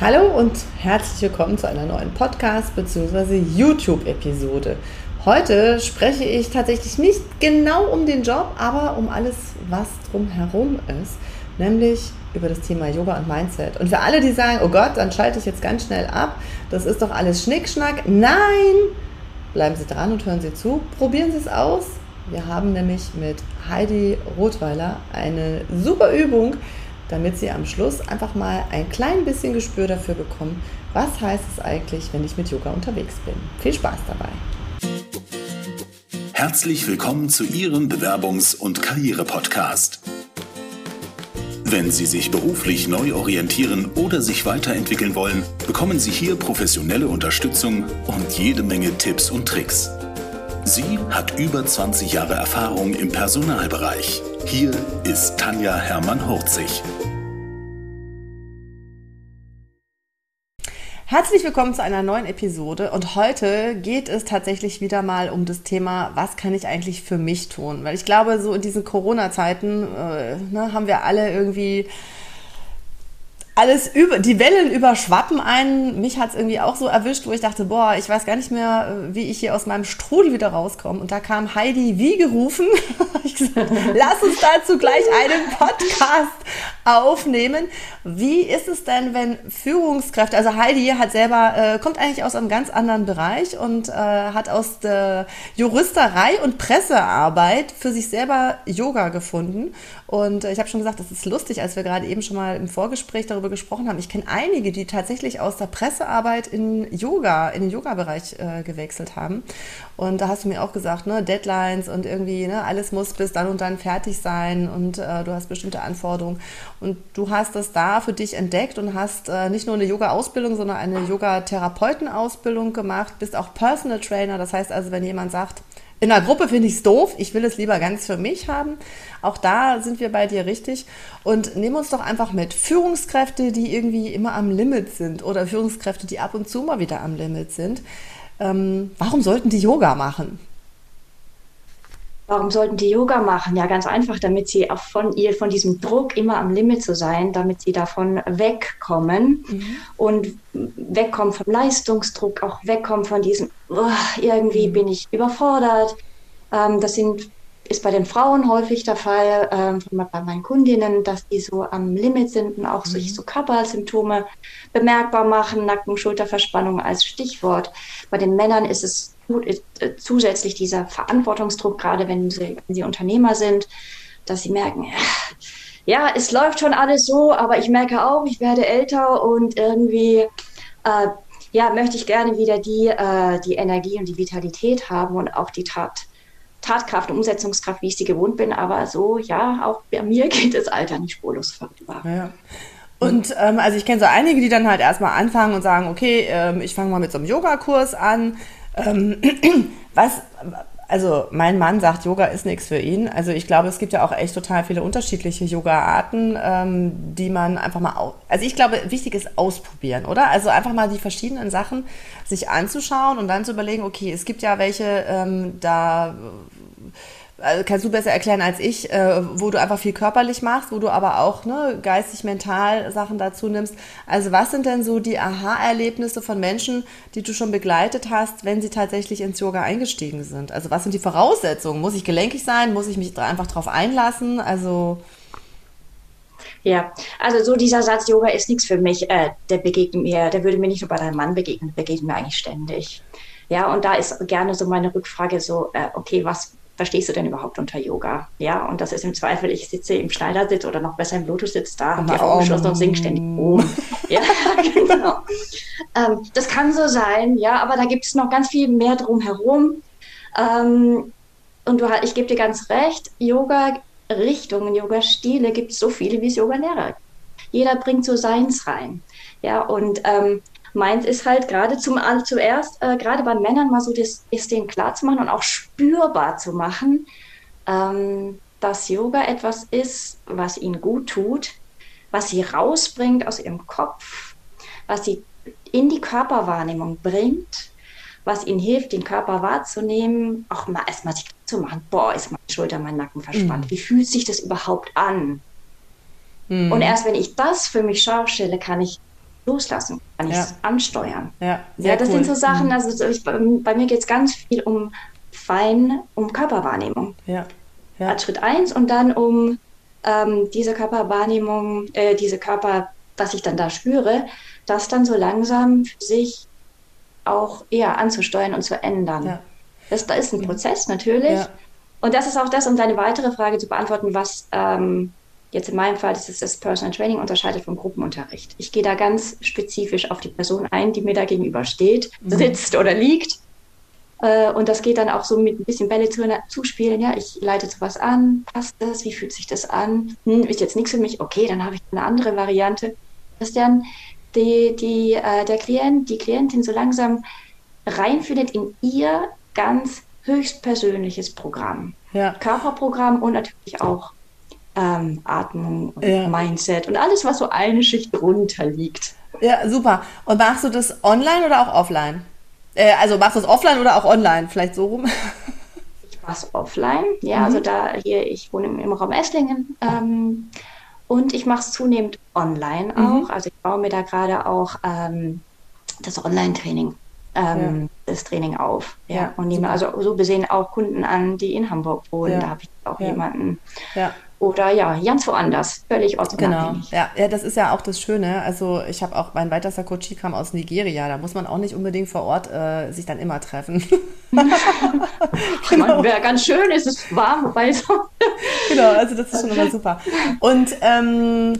Hallo und herzlich willkommen zu einer neuen Podcast- bzw. YouTube-Episode. Heute spreche ich tatsächlich nicht genau um den Job, aber um alles, was drumherum ist, nämlich über das Thema Yoga und Mindset. Und für alle, die sagen, oh Gott, dann schalte ich jetzt ganz schnell ab, das ist doch alles Schnickschnack. Nein! Bleiben Sie dran und hören Sie zu. Probieren Sie es aus. Wir haben nämlich mit Heidi Rothweiler eine super Übung, damit Sie am Schluss einfach mal ein klein bisschen Gespür dafür bekommen, was heißt es eigentlich, wenn ich mit Yoga unterwegs bin. Viel Spaß dabei. Herzlich willkommen zu Ihrem Bewerbungs- und Karriere-Podcast. Wenn Sie sich beruflich neu orientieren oder sich weiterentwickeln wollen, bekommen Sie hier professionelle Unterstützung und jede Menge Tipps und Tricks. Sie hat über 20 Jahre Erfahrung im Personalbereich. Hier ist Tanja Hermann-Hurzig. Herzlich willkommen zu einer neuen Episode und heute geht es tatsächlich wieder mal um das Thema, was kann ich eigentlich für mich tun? Weil ich glaube, so in diesen Corona-Zeiten äh, ne, haben wir alle irgendwie alles über, die Wellen überschwappen einen. Mich hat es irgendwie auch so erwischt, wo ich dachte, boah, ich weiß gar nicht mehr, äh, wie ich hier aus meinem Strudel wieder rauskomme. Und da kam Heidi wie gerufen. Lass uns dazu gleich einen Podcast aufnehmen. Wie ist es denn, wenn Führungskräfte, also Heidi hat selber, äh, kommt eigentlich aus einem ganz anderen Bereich und äh, hat aus der Juristerei und Pressearbeit für sich selber Yoga gefunden. Und äh, ich habe schon gesagt, das ist lustig, als wir gerade eben schon mal im Vorgespräch darüber gesprochen haben. Ich kenne einige, die tatsächlich aus der Pressearbeit in Yoga, in den Yoga-Bereich äh, gewechselt haben. Und da hast du mir auch gesagt, ne, Deadlines und irgendwie, ne, alles muss bis dann und dann fertig sein und äh, du hast bestimmte Anforderungen. Und du hast das da für dich entdeckt und hast äh, nicht nur eine Yoga-Ausbildung, sondern eine Yoga-Therapeuten-Ausbildung gemacht, bist auch Personal Trainer. Das heißt also, wenn jemand sagt, in der Gruppe finde ich es doof, ich will es lieber ganz für mich haben. Auch da sind wir bei dir richtig. Und nehmen uns doch einfach mit. Führungskräfte, die irgendwie immer am Limit sind oder Führungskräfte, die ab und zu mal wieder am Limit sind. Ähm, warum sollten die Yoga machen? Warum sollten die Yoga machen? Ja, ganz einfach, damit sie auch von ihr, von diesem Druck immer am Limit zu sein, damit sie davon wegkommen mhm. und wegkommen vom Leistungsdruck, auch wegkommen von diesem, oh, irgendwie mhm. bin ich überfordert. Ähm, das sind, ist bei den Frauen häufig der Fall, ähm, bei meinen Kundinnen, dass die so am Limit sind und auch mhm. sich so Körpersymptome bemerkbar machen, Nacken, Schulterverspannung als Stichwort. Bei den Männern ist es zusätzlich dieser Verantwortungsdruck, gerade wenn sie, wenn sie Unternehmer sind, dass sie merken, ja, es läuft schon alles so, aber ich merke auch, ich werde älter und irgendwie äh, ja, möchte ich gerne wieder die, äh, die Energie und die Vitalität haben und auch die Tat, Tatkraft und Umsetzungskraft, wie ich sie gewohnt bin. Aber so, ja, auch bei mir geht das Alter nicht spurlos vorüber. Ja. Und ähm, also ich kenne so einige, die dann halt erstmal anfangen und sagen, okay, ähm, ich fange mal mit so einem Yogakurs an. Ähm, was, also mein Mann sagt, Yoga ist nichts für ihn. Also ich glaube, es gibt ja auch echt total viele unterschiedliche Yoga-Arten, ähm, die man einfach mal, also ich glaube, wichtig ist ausprobieren, oder? Also einfach mal die verschiedenen Sachen sich anzuschauen und dann zu überlegen, okay, es gibt ja welche, ähm, da also kannst du besser erklären als ich, äh, wo du einfach viel körperlich machst, wo du aber auch ne, geistig, mental Sachen dazu nimmst. Also was sind denn so die Aha-Erlebnisse von Menschen, die du schon begleitet hast, wenn sie tatsächlich ins Yoga eingestiegen sind? Also was sind die Voraussetzungen? Muss ich gelenkig sein? Muss ich mich einfach darauf einlassen? Also ja, also so dieser Satz, Yoga ist nichts für mich, äh, der begegnet mir, der würde mir nicht nur bei deinem Mann begegnen, der begegnet mir eigentlich ständig. Ja, und da ist gerne so meine Rückfrage so, äh, okay, was, verstehst du denn überhaupt unter Yoga? Ja, und das ist im Zweifel, ich sitze im Schneidersitz oder noch besser im Bluetooth-Sitz da, habe die Augen geschlossen und singe ständig um. ja, genau. Ähm, das kann so sein, ja, aber da gibt es noch ganz viel mehr drumherum. Ähm, und du, ich gebe dir ganz recht, Yoga-Richtungen, Yoga-Stile gibt es so viele, wie es Yoga-Lehrer Jeder bringt so seins rein. Ja, und ähm, Meins ist halt gerade zum zuerst, äh, gerade bei Männern mal so das, ist denen klar zu machen und auch spürbar zu machen, ähm, dass Yoga etwas ist, was ihnen gut tut, was sie rausbringt aus ihrem Kopf, was sie in die Körperwahrnehmung bringt, was ihnen hilft, den Körper wahrzunehmen, auch mal erstmal sich zu machen, boah, ist meine Schulter, mein Nacken verspannt, mhm. wie fühlt sich das überhaupt an? Mhm. Und erst wenn ich das für mich scharf stelle, kann ich loslassen? Kann ich es ansteuern? Ja, ja das cool. sind so Sachen, mhm. also ich, bei mir geht es ganz viel um fein, um Körperwahrnehmung. Ja. ja. Als Schritt eins und dann um ähm, diese Körperwahrnehmung, äh, diese Körper, was ich dann da spüre, das dann so langsam für sich auch eher anzusteuern und zu ändern. Ja. Das, das ist ein Prozess natürlich. Ja. Und das ist auch das, um deine weitere Frage zu beantworten, was ähm, jetzt in meinem Fall das ist das Personal Training unterscheidet vom Gruppenunterricht. Ich gehe da ganz spezifisch auf die Person ein, die mir da gegenübersteht, mhm. sitzt oder liegt. Äh, und das geht dann auch so mit ein bisschen Bälle zu, zuspielen. Ja, ich leite sowas an. Passt das? Wie fühlt sich das an? Hm, ist jetzt nichts für mich? Okay, dann habe ich eine andere Variante. Dass dann die, die, äh, der Klient, die Klientin so langsam reinfindet in ihr ganz höchstpersönliches Programm. Ja. Körperprogramm und natürlich auch ähm, Atmung und ja. Mindset und alles, was so eine Schicht drunter liegt. Ja, super. Und machst du das online oder auch offline? Äh, also machst du es offline oder auch online? Vielleicht so rum? ich mache es offline. Ja, also mhm. also da hier, ich wohne im, Raum Esslingen. Ähm, und ich mache es zunehmend online mhm. auch. Mhm. Also ich baue mir da gerade auch ähm, das Online-Training ähm, ja. das Training auf. Ja, ja und nehme also so gesehen auch Kunden an, die in Hamburg wohnen. Ja. Da habe ich auch jemanden. Ja oder ja, ganz woanders, völlig ortsunabhängig. Genau, ja, ja, das ist ja auch das Schöne. Also ich habe auch, mein weitester Coach kam aus Nigeria, da muss man auch nicht unbedingt vor Ort äh, sich dann immer treffen. genau. Wäre ganz schön, es ist warm, wobei so. genau, also das ist schon immer super. Und ähm,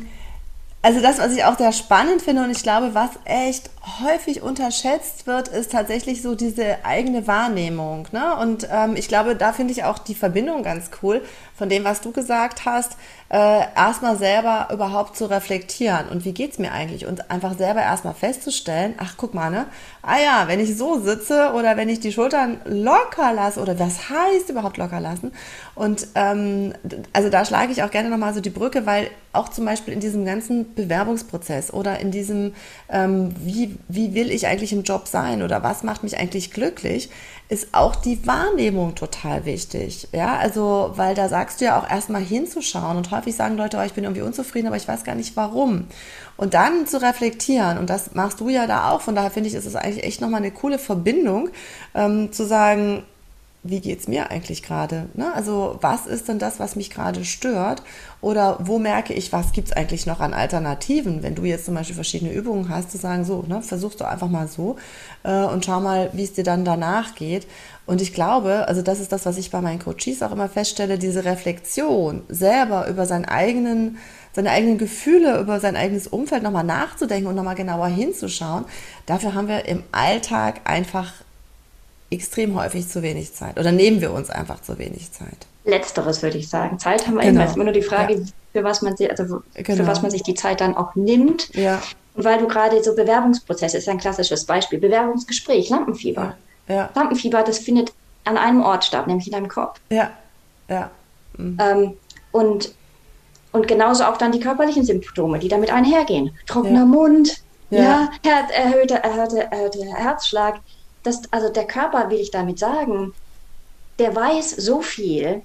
also das, was ich auch sehr spannend finde und ich glaube, was echt häufig unterschätzt wird, ist tatsächlich so diese eigene Wahrnehmung. Ne? Und ähm, ich glaube, da finde ich auch die Verbindung ganz cool von dem, was du gesagt hast, äh, erstmal selber überhaupt zu reflektieren und wie geht's mir eigentlich und einfach selber erstmal festzustellen, ach guck mal, ne, ah ja, wenn ich so sitze oder wenn ich die Schultern locker lasse oder was heißt überhaupt locker lassen und ähm, also da schlage ich auch gerne nochmal so die Brücke, weil auch zum Beispiel in diesem ganzen Bewerbungsprozess oder in diesem, ähm, wie, wie will ich eigentlich im Job sein oder was macht mich eigentlich glücklich, ist auch die Wahrnehmung total wichtig. Ja, also, weil da sagst du ja auch erstmal hinzuschauen und häufig sagen Leute, oh, ich bin irgendwie unzufrieden, aber ich weiß gar nicht warum. Und dann zu reflektieren, und das machst du ja da auch, von daher finde ich, ist es eigentlich echt nochmal eine coole Verbindung, ähm, zu sagen, wie geht es mir eigentlich gerade? Ne? Also was ist denn das, was mich gerade stört? Oder wo merke ich, was gibt es eigentlich noch an Alternativen? Wenn du jetzt zum Beispiel verschiedene Übungen hast, zu sagen, so, ne, versuchst du einfach mal so äh, und schau mal, wie es dir dann danach geht. Und ich glaube, also das ist das, was ich bei meinen Coaches auch immer feststelle, diese Reflexion selber über seinen eigenen seine eigenen Gefühle, über sein eigenes Umfeld nochmal nachzudenken und nochmal genauer hinzuschauen. Dafür haben wir im Alltag einfach extrem häufig zu wenig Zeit oder nehmen wir uns einfach zu wenig Zeit. Letzteres würde ich sagen. Zeit haben wir genau. immer. Es ist immer nur die Frage, ja. für, was man, also genau. für was man sich die Zeit dann auch nimmt. Ja. Und weil du gerade so Bewerbungsprozess ist ein klassisches Beispiel. Bewerbungsgespräch, Lampenfieber. Ja. ja. Lampenfieber, das findet an einem Ort statt, nämlich in deinem Kopf. Ja. Ja. Mhm. Ähm, und, und genauso auch dann die körperlichen Symptome, die damit einhergehen. Trockener ja. Mund, ja, ja erhöhter, erhöhter, erhöhter Herzschlag, das, also der Körper, will ich damit sagen, der weiß so viel,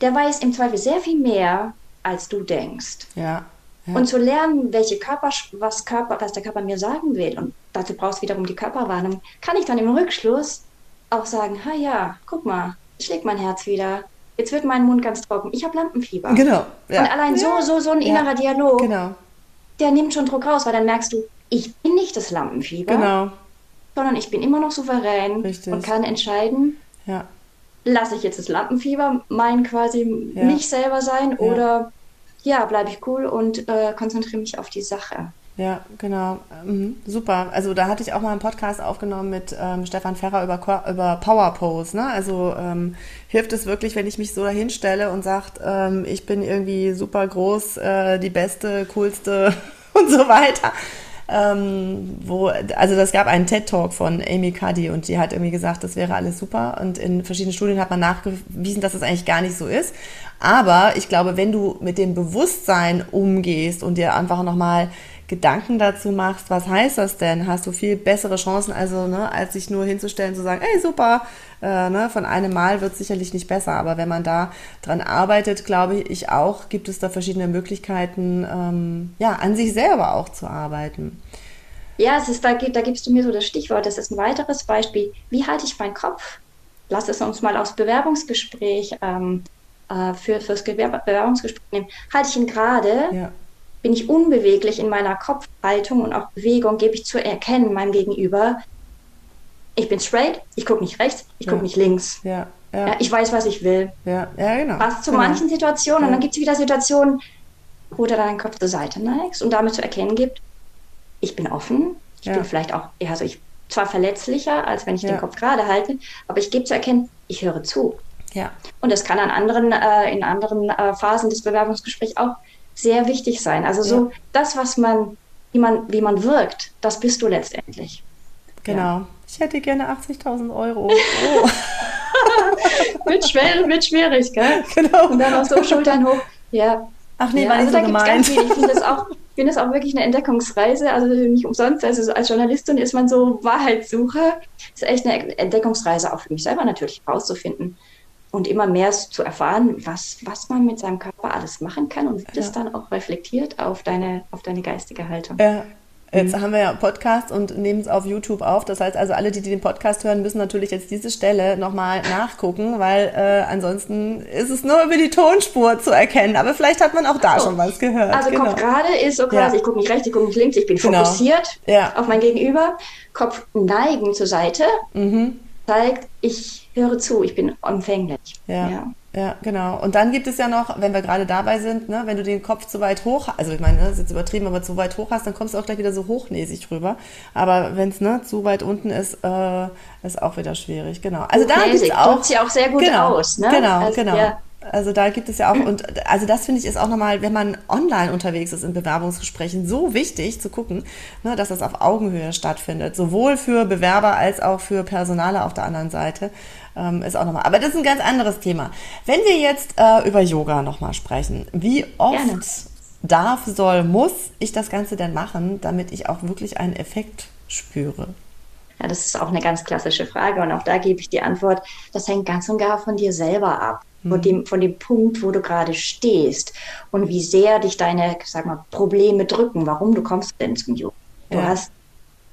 der weiß im Zweifel sehr viel mehr, als du denkst. Ja. ja. Und zu lernen, welche Körper, was, Körper, was der Körper mir sagen will, und dazu brauchst du wiederum die Körperwarnung, kann ich dann im Rückschluss auch sagen, ha ja, guck mal, schlägt mein Herz wieder, jetzt wird mein Mund ganz trocken, ich habe Lampenfieber. Genau. Ja. Und allein so, so, so ein innerer ja. Dialog, genau. der nimmt schon Druck raus, weil dann merkst du, ich bin nicht das Lampenfieber. Genau sondern ich bin immer noch souverän Richtig. und kann entscheiden, ja. lasse ich jetzt das Lampenfieber mein quasi ja. mich selber sein ja. oder ja, bleibe ich cool und äh, konzentriere mich auf die Sache. Ja, genau. Mhm. Super. Also da hatte ich auch mal einen Podcast aufgenommen mit ähm, Stefan Ferrer über, über Power Pose. Ne? Also ähm, hilft es wirklich, wenn ich mich so dahin stelle und sage, ähm, ich bin irgendwie super groß, äh, die beste, coolste und so weiter ähm, wo, also das gab einen TED-Talk von Amy Cuddy und die hat irgendwie gesagt, das wäre alles super und in verschiedenen Studien hat man nachgewiesen, dass das eigentlich gar nicht so ist. Aber ich glaube, wenn du mit dem Bewusstsein umgehst und dir einfach nochmal Gedanken dazu machst, was heißt das denn, hast du viel bessere Chancen, also ne, als sich nur hinzustellen, zu sagen, ey super, äh, ne, von einem Mal wird es sicherlich nicht besser, aber wenn man da dran arbeitet, glaube ich auch, gibt es da verschiedene Möglichkeiten, ähm, ja, an sich selber auch zu arbeiten. Ja, es ist, da, da gibst du mir so das Stichwort. Das ist ein weiteres Beispiel. Wie halte ich meinen Kopf? Lass es uns mal aufs Bewerbungsgespräch ähm, äh, für, fürs Bewerbungsgespräch nehmen. Halte ich ihn gerade? Ja. Bin ich unbeweglich in meiner Kopfhaltung und auch Bewegung? Gebe ich zu erkennen meinem Gegenüber, ich bin straight, ich gucke nicht rechts, ich gucke nicht links. Ja, ja. ja, ich weiß, was ich will. Ja, ja genau. Was zu genau. manchen Situationen. Und dann gibt es wieder Situationen, wo du deinen Kopf zur Seite neigst und damit zu erkennen gibt, ich bin offen, ich bin vielleicht auch, also ich zwar verletzlicher, als wenn ich den Kopf gerade halte, aber ich gebe zu erkennen, ich höre zu. Ja. Und das kann an anderen, äh, in anderen äh, Phasen des Bewerbungsgesprächs auch sehr wichtig sein. Also so das, was man, wie man, wie man wirkt, das bist du letztendlich. Genau. Ich hätte gerne 80.000 Euro. Oh. wird, schwer, wird schwierig, gell? Genau. Und dann auch so Schultern hoch. Ja. Ach nee, ja, war also nicht so gemeint. Ich finde das auch finde es auch wirklich eine Entdeckungsreise. Also nicht umsonst. Also als Journalistin ist man so Wahrheitssuche. Das ist echt eine Entdeckungsreise auch für mich selber natürlich herauszufinden und immer mehr zu erfahren, was, was man mit seinem Körper alles machen kann und wie ja. das dann auch reflektiert auf deine, auf deine geistige Haltung. Ja, Jetzt mhm. haben wir ja Podcast und nehmen es auf YouTube auf. Das heißt also, alle, die, die den Podcast hören, müssen natürlich jetzt diese Stelle nochmal nachgucken, weil äh, ansonsten ist es nur über die Tonspur zu erkennen. Aber vielleicht hat man auch da also, schon was gehört. Also genau. Kopf gerade ist so quasi, ja. ich gucke nicht rechts, ich gucke nicht links, ich bin genau. fokussiert ja. auf mein Gegenüber. Kopf neigen zur Seite mhm. zeigt, ich höre zu, ich bin empfänglich. ja. ja. Ja, genau. Und dann gibt es ja noch, wenn wir gerade dabei sind, ne, wenn du den Kopf zu weit hoch, also ich meine, das ist jetzt übertrieben, aber zu weit hoch hast, dann kommst du auch gleich wieder so hochnäsig rüber. Aber wenn es ne, zu weit unten ist, äh, ist auch wieder schwierig. Genau. Also da gibt es auch. Drückt sie auch sehr gut genau, aus. Ne? Genau, also, genau. Ja. Also da gibt es ja auch, und also das finde ich ist auch nochmal, wenn man online unterwegs ist in Bewerbungsgesprächen, so wichtig zu gucken, ne, dass das auf Augenhöhe stattfindet. Sowohl für Bewerber als auch für Personale auf der anderen Seite. Ähm, ist auch nochmal. Aber das ist ein ganz anderes Thema. Wenn wir jetzt äh, über Yoga nochmal sprechen, wie oft Gerne. darf, soll, muss ich das Ganze denn machen, damit ich auch wirklich einen Effekt spüre? Ja, das ist auch eine ganz klassische Frage und auch da gebe ich die Antwort, das hängt ganz und gar von dir selber ab von dem, von dem Punkt, wo du gerade stehst und wie sehr dich deine, sag mal, Probleme drücken. Warum du kommst denn zum Yoga? Du ja. hast,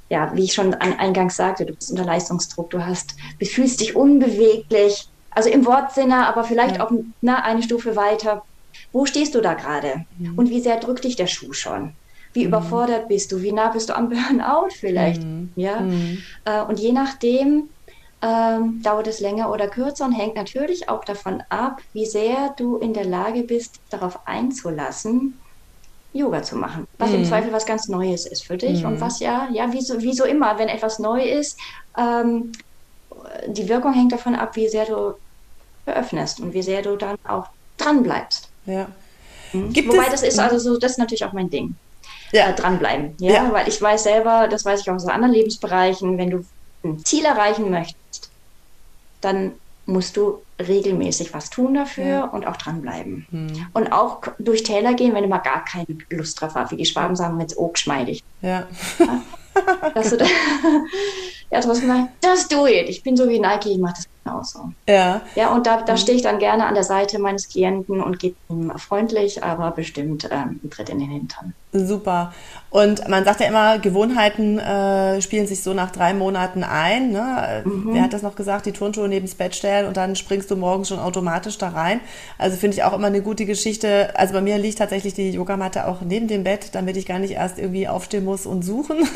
ja, wie ich schon eingangs sagte, du bist unter Leistungsdruck, du hast, du fühlst dich unbeweglich, also im Wortsinne, aber vielleicht ja. auch na, eine Stufe weiter. Wo stehst du da gerade? Mhm. Und wie sehr drückt dich der Schuh schon? Wie mhm. überfordert bist du? Wie nah bist du am Burnout vielleicht? Mhm. Ja. Mhm. Äh, und je nachdem, ähm, dauert es länger oder kürzer und hängt natürlich auch davon ab, wie sehr du in der Lage bist, darauf einzulassen, Yoga zu machen. Was mm. im mhm. Zweifel was ganz Neues ist für dich mm. und was ja, ja, wie so, wie so immer, wenn etwas neu ist, ähm, die Wirkung hängt davon ab, wie sehr du eröffnest und wie sehr du dann auch dran bleibst. Ja. Mhm. Wobei das ist also so, das ist natürlich auch mein Ding. Ja. Äh, dranbleiben. Ja? ja, weil ich weiß selber, das weiß ich auch aus anderen Lebensbereichen, wenn du ein Ziel erreichen möchtest, dann musst du regelmäßig was tun dafür ja. und auch dranbleiben. Hm. Und auch durch Täler gehen, wenn du mal gar keine Lust drauf hast, wie die Schwaben sagen, mit Oak schmeidig. Ja. ja. Dass du da, ja, gesagt, just do it. Ich bin so wie Nike, ich mache das genauso. Ja. Ja, und da, da hm. stehe ich dann gerne an der Seite meines Klienten und gebe ihm freundlich, aber bestimmt ähm, einen Tritt in den Hintern. Super. Und man sagt ja immer, Gewohnheiten äh, spielen sich so nach drei Monaten ein. Ne? Mhm. Wer hat das noch gesagt? Die Turnschuhe neben das Bett stellen und dann springst du morgens schon automatisch da rein. Also finde ich auch immer eine gute Geschichte. Also bei mir liegt tatsächlich die Yogamatte auch neben dem Bett, damit ich gar nicht erst irgendwie aufstehen muss und suchen,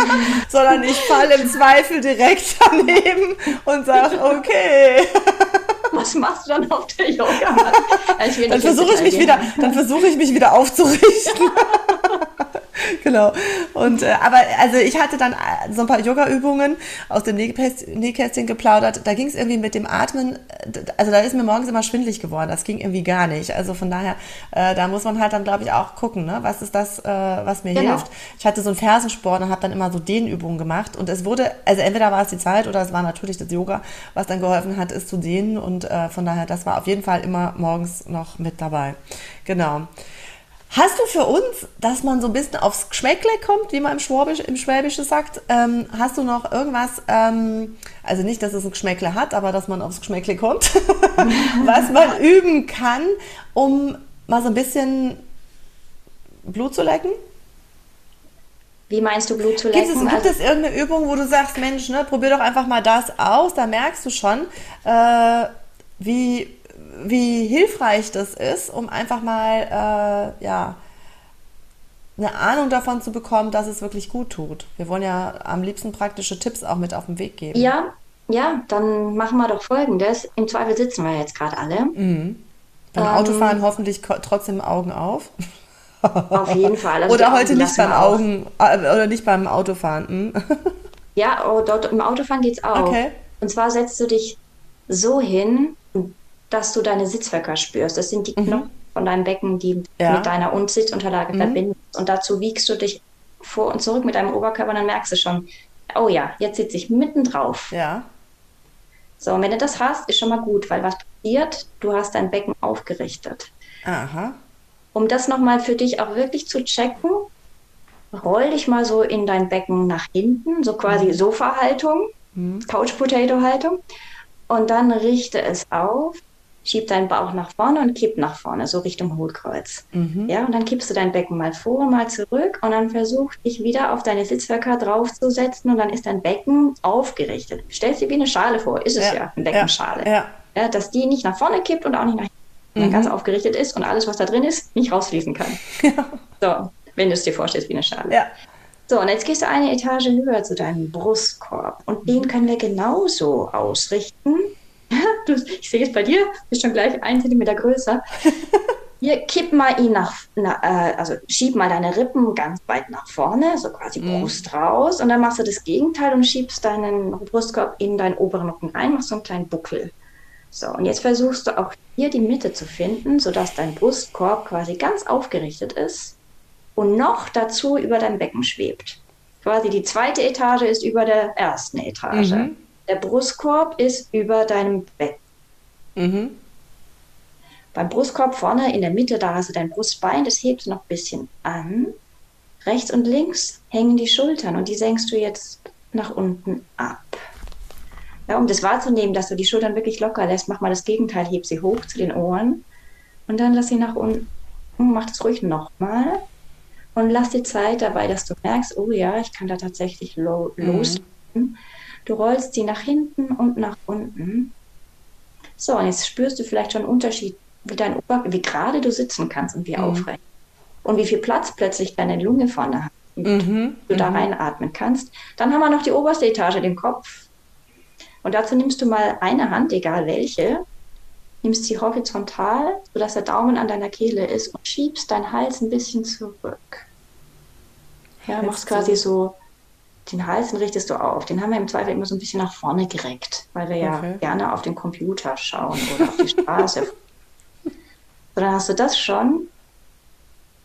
sondern ich falle im Zweifel direkt daneben und sage, okay. Was machst du dann auf der Yogamatte? dann versuche ich mich wieder, dann versuche ich mich wieder aufzurichten. genau. Und äh, aber also ich hatte dann äh, so ein paar Yoga-Übungen aus dem Nähkästchen geplaudert. Da ging es irgendwie mit dem Atmen, also da ist mir morgens immer schwindlig geworden. Das ging irgendwie gar nicht. Also von daher, äh, da muss man halt dann, glaube ich, auch gucken, ne? was ist das, äh, was mir genau. hilft. Ich hatte so einen Fersensport und habe dann immer so Dehnübungen gemacht. Und es wurde, also entweder war es die Zeit oder es war natürlich das Yoga, was dann geholfen hat, ist zu dehnen. Und äh, von daher, das war auf jeden Fall immer morgens noch mit dabei. Genau. Hast du für uns, dass man so ein bisschen aufs Geschmäckle kommt, wie man im, Schwabisch, im Schwäbischen sagt, ähm, hast du noch irgendwas, ähm, also nicht, dass es ein Geschmäckle hat, aber dass man aufs Geschmäckle kommt, was man üben kann, um mal so ein bisschen Blut zu lecken? Wie meinst du Blut zu lecken? Gibt es, gibt es irgendeine Übung, wo du sagst, Mensch, ne, probier doch einfach mal das aus, da merkst du schon, äh, wie wie hilfreich das ist, um einfach mal äh, ja, eine Ahnung davon zu bekommen, dass es wirklich gut tut. Wir wollen ja am liebsten praktische Tipps auch mit auf den Weg geben. Ja, ja, dann machen wir doch folgendes. Im Zweifel sitzen wir jetzt gerade alle. Mhm. Beim ähm, Autofahren hoffentlich trotzdem Augen auf. Auf jeden Fall. Also oder heute nicht beim Augen äh, oder nicht beim Autofahren. Hm? ja, oh, dort im Autofahren geht es auch. Okay. Und zwar setzt du dich so hin, dass du deine Sitzhöcker spürst. Das sind die mhm. Knochen von deinem Becken, die ja. mit deiner und Sitzunterlage mhm. verbinden. Und dazu wiegst du dich vor und zurück mit deinem Oberkörper, und dann merkst du schon, oh ja, jetzt sitze ich mitten drauf. Ja. So, und wenn du das hast, ist schon mal gut, weil was passiert, du hast dein Becken aufgerichtet. Aha. Um das nochmal für dich auch wirklich zu checken, roll dich mal so in dein Becken nach hinten, so quasi mhm. Sofa-Haltung, mhm. Couch-Potato-Haltung. Und dann richte es auf schieb deinen Bauch nach vorne und kipp nach vorne, so Richtung Hohlkreuz. Mhm. Ja, und dann kippst du dein Becken mal vor, mal zurück und dann versuch dich wieder auf deine Sitzhöcker draufzusetzen und dann ist dein Becken aufgerichtet. Stellst dir wie eine Schale vor, ist es ja, eine Beckenschale. Ja. ja. dass die nicht nach vorne kippt und auch nicht nach hinten, mhm. ganz aufgerichtet ist und alles, was da drin ist, nicht rausfließen kann. So, wenn du es dir vorstellst wie eine Schale. Ja. So, und jetzt gehst du eine Etage höher zu deinem Brustkorb und den können wir genauso ausrichten du, ich sehe es bei dir, bist schon gleich ein Zentimeter größer. Hier, kipp mal ihn nach, na, äh, also schieb mal deine Rippen ganz weit nach vorne, so quasi mhm. Brust raus. Und dann machst du das Gegenteil und schiebst deinen Brustkorb in deinen oberen Rücken rein, machst so einen kleinen Buckel. So, und jetzt versuchst du auch hier die Mitte zu finden, sodass dein Brustkorb quasi ganz aufgerichtet ist und noch dazu über dein Becken schwebt. Quasi die zweite Etage ist über der ersten Etage. Mhm. Der Brustkorb ist über deinem Bett. Mhm. Beim Brustkorb vorne in der Mitte, da hast du dein Brustbein, das hebst du noch ein bisschen an. Rechts und links hängen die Schultern und die senkst du jetzt nach unten ab. Ja, um das wahrzunehmen, dass du die Schultern wirklich locker lässt, mach mal das Gegenteil, heb sie hoch zu den Ohren und dann lass sie nach unten. Mach das ruhig nochmal und lass dir Zeit dabei, dass du merkst, oh ja, ich kann da tatsächlich lo mhm. loslassen. Du rollst sie nach hinten und nach unten. So, und jetzt spürst du vielleicht schon einen Unterschied, wie, dein Ober wie gerade du sitzen kannst und wie mhm. aufrecht. Und wie viel Platz plötzlich deine Lunge vorne hat. Und mhm. du da mhm. reinatmen kannst. Dann haben wir noch die oberste Etage, den Kopf. Und dazu nimmst du mal eine Hand, egal welche, nimmst sie horizontal, sodass der Daumen an deiner Kehle ist und schiebst deinen Hals ein bisschen zurück. Ja, machst quasi so den Hals richtest du auf. Den haben wir im Zweifel immer so ein bisschen nach vorne gereckt, weil wir okay. ja gerne auf den Computer schauen oder auf die Straße. so, dann hast du das schon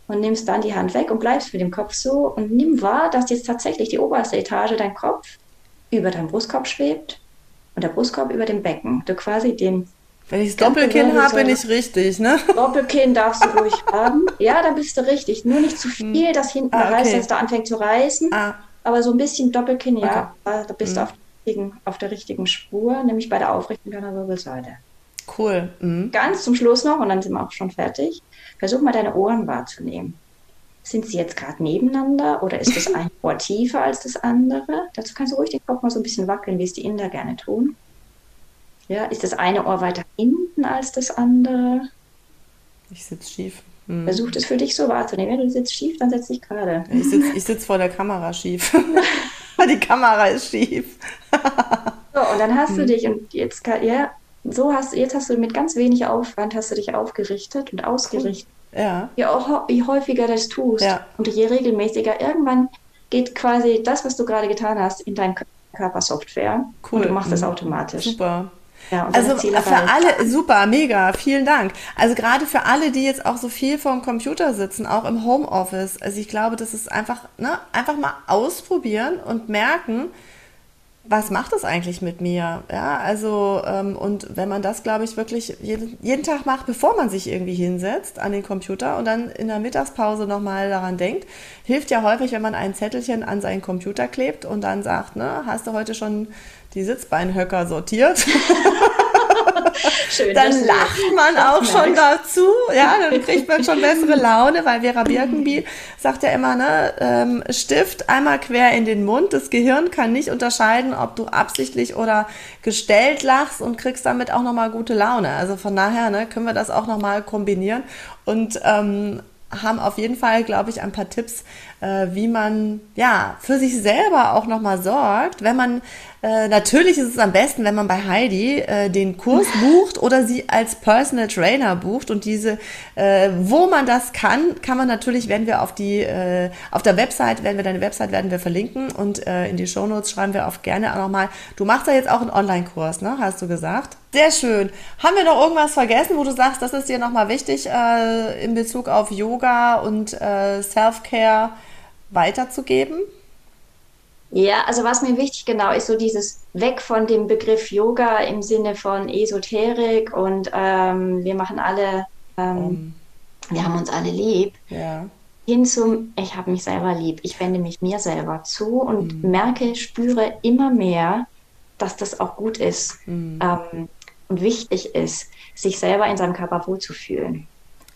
und nimmst dann die Hand weg und bleibst mit dem Kopf so und nimm wahr, dass jetzt tatsächlich die oberste Etage dein Kopf über deinem Brustkorb schwebt und der Brustkorb über dem Becken. Du quasi den wenn ich das Doppelkinn habe, bin ich richtig, ne? Doppelkinn darfst du ruhig haben. Ja, da bist du richtig. Nur nicht zu hm. viel, dass hinten ah, okay. der da anfängt zu reißen. Ah aber so ein bisschen Doppelkinn, ja, okay. da bist mhm. du auf, richtigen, auf, der richtigen Spur, nämlich bei der Aufrichtung deiner Wirbelsäule. Cool. Mhm. Ganz zum Schluss noch, und dann sind wir auch schon fertig. Versuch mal deine Ohren wahrzunehmen. Sind sie jetzt gerade nebeneinander oder ist das ein Ohr tiefer als das andere? Dazu kannst du ruhig den Kopf mal so ein bisschen wackeln, wie es die Inder gerne tun. Ja, ist das eine Ohr weiter hinten als das andere? Ich sitze schief. Hm. Versuch das für dich so wahrzunehmen. Wenn du sitzt schief, dann setz dich gerade. Ich sitze ich sitz vor der Kamera schief. Die Kamera ist schief. so, und dann hast hm. du dich und jetzt, ja, so hast jetzt hast du mit ganz wenig Aufwand hast du dich aufgerichtet und ausgerichtet. Ja. Je, je häufiger das tust ja. und je regelmäßiger, irgendwann geht quasi das, was du gerade getan hast, in dein Körpersoftware. Cool. Und du machst das hm. automatisch. Super. Ja, also für alle, super, mega, vielen Dank. Also gerade für alle, die jetzt auch so viel vor dem Computer sitzen, auch im Homeoffice. Also ich glaube, das ist einfach, ne, einfach mal ausprobieren und merken, was macht das eigentlich mit mir? Ja, also, ähm, und wenn man das, glaube ich, wirklich jeden, jeden Tag macht, bevor man sich irgendwie hinsetzt an den Computer und dann in der Mittagspause nochmal daran denkt, hilft ja häufig, wenn man ein Zettelchen an seinen Computer klebt und dann sagt, ne, hast du heute schon die Sitzbeinhöcker sortiert? Schön, dann lacht man auch schon dazu. Ja, dann kriegt man schon bessere Laune, weil Vera Birkenbiel sagt ja immer, ne, ähm, Stift einmal quer in den Mund. Das Gehirn kann nicht unterscheiden, ob du absichtlich oder gestellt lachst und kriegst damit auch nochmal gute Laune. Also von daher ne, können wir das auch nochmal kombinieren. Und ähm, haben auf jeden Fall, glaube ich, ein paar Tipps, äh, wie man ja für sich selber auch nochmal sorgt, wenn man äh, natürlich ist es am besten, wenn man bei Heidi äh, den Kurs bucht oder sie als Personal Trainer bucht und diese, äh, wo man das kann, kann man natürlich, werden wir auf die, äh, auf der Website, werden wir deine Website werden wir verlinken und äh, in die Show Notes schreiben wir auch gerne auch nochmal. Du machst ja jetzt auch einen Online-Kurs, ne? Hast du gesagt? Sehr schön. Haben wir noch irgendwas vergessen, wo du sagst, das ist dir nochmal wichtig in Bezug auf Yoga und Self-Care weiterzugeben? Ja, also was mir wichtig genau ist, so dieses Weg von dem Begriff Yoga im Sinne von Esoterik und ähm, wir machen alle, ähm, um. wir haben uns alle lieb, ja. hin zum, ich habe mich selber lieb, ich wende mich mir selber zu und mhm. merke, spüre immer mehr, dass das auch gut ist mhm. ähm, und wichtig ist, sich selber in seinem Körper wohlzufühlen.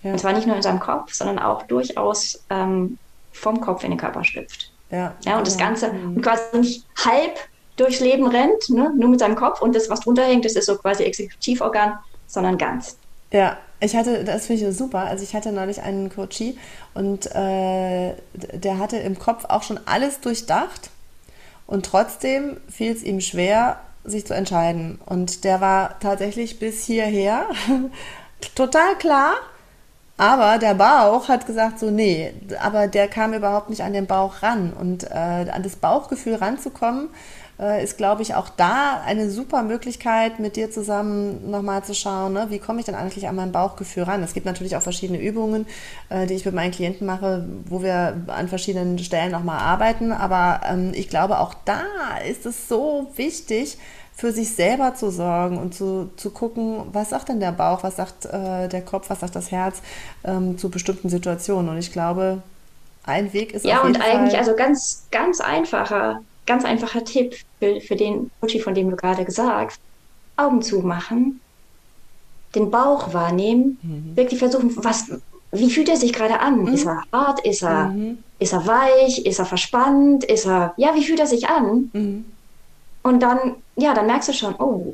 Ja. Und zwar nicht nur in seinem Kopf, sondern auch durchaus ähm, vom Kopf in den Körper schlüpft. Ja, ja und das Ganze mhm. quasi nicht halb durchs Leben rennt, ne, nur mit seinem Kopf und das, was drunter hängt, das ist so quasi Exekutivorgan, sondern ganz. Ja, ich hatte, das finde ich super. Also ich hatte neulich einen Coachie und äh, der hatte im Kopf auch schon alles durchdacht und trotzdem fiel es ihm schwer, sich zu entscheiden. Und der war tatsächlich bis hierher total klar aber der Bauch hat gesagt, so, nee, aber der kam überhaupt nicht an den Bauch ran. Und äh, an das Bauchgefühl ranzukommen, äh, ist, glaube ich, auch da eine super Möglichkeit, mit dir zusammen nochmal zu schauen, ne? wie komme ich denn eigentlich an mein Bauchgefühl ran. Es gibt natürlich auch verschiedene Übungen, äh, die ich mit meinen Klienten mache, wo wir an verschiedenen Stellen nochmal arbeiten. Aber ähm, ich glaube, auch da ist es so wichtig, für sich selber zu sorgen und zu, zu gucken, was sagt denn der Bauch, was sagt äh, der Kopf, was sagt das Herz ähm, zu bestimmten Situationen. Und ich glaube, ein Weg ist. Ja, und eigentlich, Fall also ganz, ganz einfacher, ganz einfacher Tipp für, für den Coach, von dem du gerade gesagt Augen zumachen, den Bauch wahrnehmen, mhm. wirklich versuchen, was, wie fühlt er sich gerade an? Mhm. Ist er hart? Ist er, mhm. ist er weich? Ist er verspannt? Ist er, ja, wie fühlt er sich an? Mhm. Und dann, ja, dann merkst du schon, oh,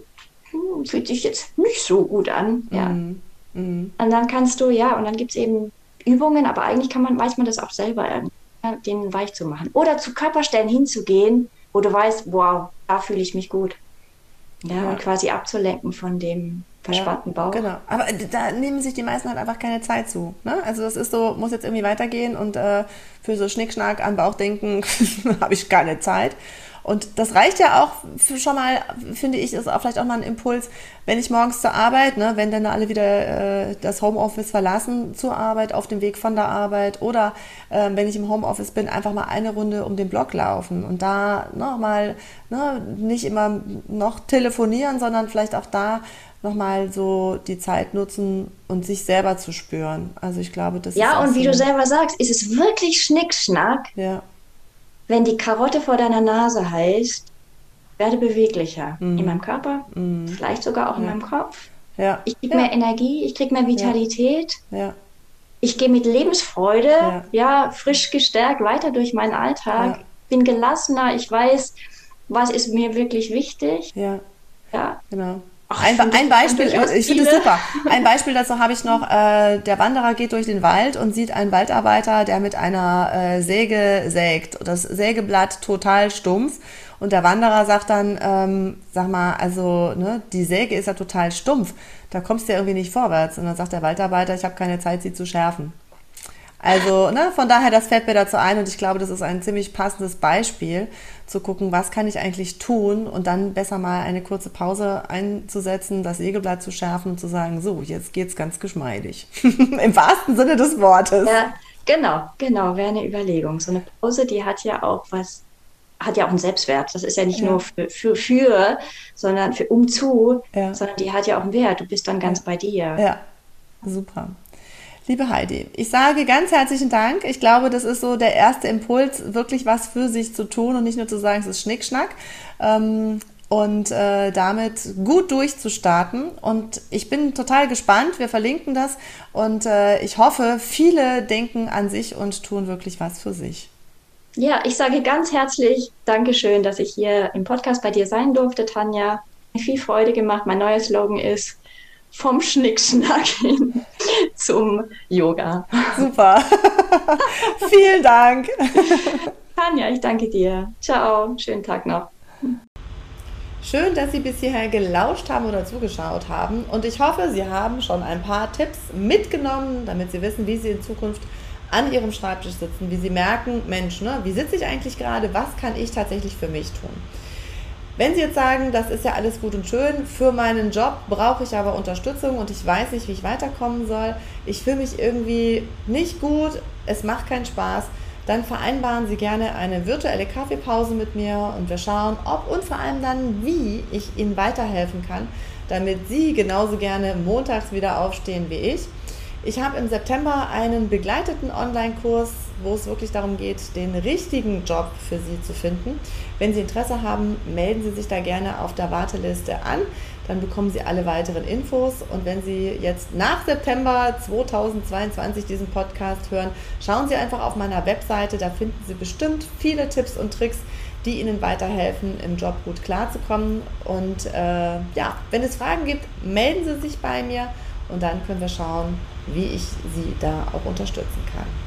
hm, fühlt sich jetzt nicht so gut an. Ja. Mhm. Mhm. Und dann kannst du, ja, und dann gibt es eben Übungen, aber eigentlich kann man, weiß man das auch selber, ja, den weich zu machen. Oder zu Körperstellen hinzugehen, wo du weißt, wow, da fühle ich mich gut. Ja, ja, und quasi abzulenken von dem verspannten Bauch. Genau. Aber da nehmen sich die meisten halt einfach keine Zeit zu. Ne? Also das ist so, muss jetzt irgendwie weitergehen und äh, für so Schnickschnack an Bauch denken habe ich keine Zeit. Und das reicht ja auch für schon mal, finde ich, ist auch vielleicht auch mal ein Impuls, wenn ich morgens zur Arbeit, ne, wenn dann alle wieder äh, das Homeoffice verlassen zur Arbeit, auf dem Weg von der Arbeit oder äh, wenn ich im Homeoffice bin, einfach mal eine Runde um den Block laufen und da nochmal ne, nicht immer noch telefonieren, sondern vielleicht auch da nochmal so die Zeit nutzen und sich selber zu spüren. Also ich glaube, das ja, ist. Ja, und wie so du selber sagst, ist es wirklich Schnickschnack. Ja wenn die Karotte vor deiner Nase heißt, werde beweglicher mhm. in meinem Körper, mhm. vielleicht sogar auch ja. in meinem Kopf. Ja. Ich kriege ja. mehr Energie, ich kriege mehr Vitalität. Ich gehe mit Lebensfreude, ja. frisch gestärkt weiter durch meinen Alltag. Bin gelassener, ich weiß, was ist mir wirklich wichtig. Ja. Ja. Genau. Ach, ein, ein Beispiel, ich finde es super. Ein Beispiel dazu habe ich noch. Äh, der Wanderer geht durch den Wald und sieht einen Waldarbeiter, der mit einer äh, Säge sägt. Das Sägeblatt total stumpf. Und der Wanderer sagt dann, ähm, sag mal, also ne, die Säge ist ja total stumpf. Da kommst du ja irgendwie nicht vorwärts. Und dann sagt der Waldarbeiter, ich habe keine Zeit, sie zu schärfen. Also ne, von daher, das fällt mir dazu ein und ich glaube, das ist ein ziemlich passendes Beispiel, zu gucken, was kann ich eigentlich tun und dann besser mal eine kurze Pause einzusetzen, das Sägeblatt zu schärfen und zu sagen, so, jetzt geht's ganz geschmeidig. Im wahrsten Sinne des Wortes. Ja, genau, genau, wäre eine Überlegung. So eine Pause, die hat ja auch was hat ja auch einen Selbstwert. Das ist ja nicht ja. nur für, für, für, sondern für umzu, ja. sondern die hat ja auch einen Wert. Du bist dann ganz bei dir. Ja, super. Liebe Heidi, ich sage ganz herzlichen Dank. Ich glaube, das ist so der erste Impuls, wirklich was für sich zu tun und nicht nur zu sagen, es ist Schnickschnack. Ähm, und äh, damit gut durchzustarten. Und ich bin total gespannt. Wir verlinken das. Und äh, ich hoffe, viele denken an sich und tun wirklich was für sich. Ja, ich sage ganz herzlich Dankeschön, dass ich hier im Podcast bei dir sein durfte, Tanja. Viel Freude gemacht. Mein neuer Slogan ist vom Schnickschnack hin zum Yoga. Super. Vielen Dank. Tanja, ich danke dir. Ciao. Schönen Tag noch. Schön, dass Sie bis hierher gelauscht haben oder zugeschaut haben. Und ich hoffe, Sie haben schon ein paar Tipps mitgenommen, damit Sie wissen, wie Sie in Zukunft an ihrem Schreibtisch sitzen, wie sie merken, Mensch, ne, wie sitze ich eigentlich gerade, was kann ich tatsächlich für mich tun? Wenn Sie jetzt sagen, das ist ja alles gut und schön, für meinen Job brauche ich aber Unterstützung und ich weiß nicht, wie ich weiterkommen soll, ich fühle mich irgendwie nicht gut, es macht keinen Spaß, dann vereinbaren Sie gerne eine virtuelle Kaffeepause mit mir und wir schauen, ob und vor allem dann, wie ich Ihnen weiterhelfen kann, damit Sie genauso gerne montags wieder aufstehen wie ich. Ich habe im September einen begleiteten Online-Kurs, wo es wirklich darum geht, den richtigen Job für Sie zu finden. Wenn Sie Interesse haben, melden Sie sich da gerne auf der Warteliste an. Dann bekommen Sie alle weiteren Infos. Und wenn Sie jetzt nach September 2022 diesen Podcast hören, schauen Sie einfach auf meiner Webseite. Da finden Sie bestimmt viele Tipps und Tricks, die Ihnen weiterhelfen, im Job gut klarzukommen. Und äh, ja, wenn es Fragen gibt, melden Sie sich bei mir und dann können wir schauen, wie ich Sie da auch unterstützen kann.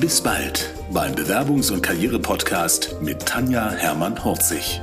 Bis bald beim Bewerbungs- und Karriere-Podcast mit Tanja Hermann-Horzig.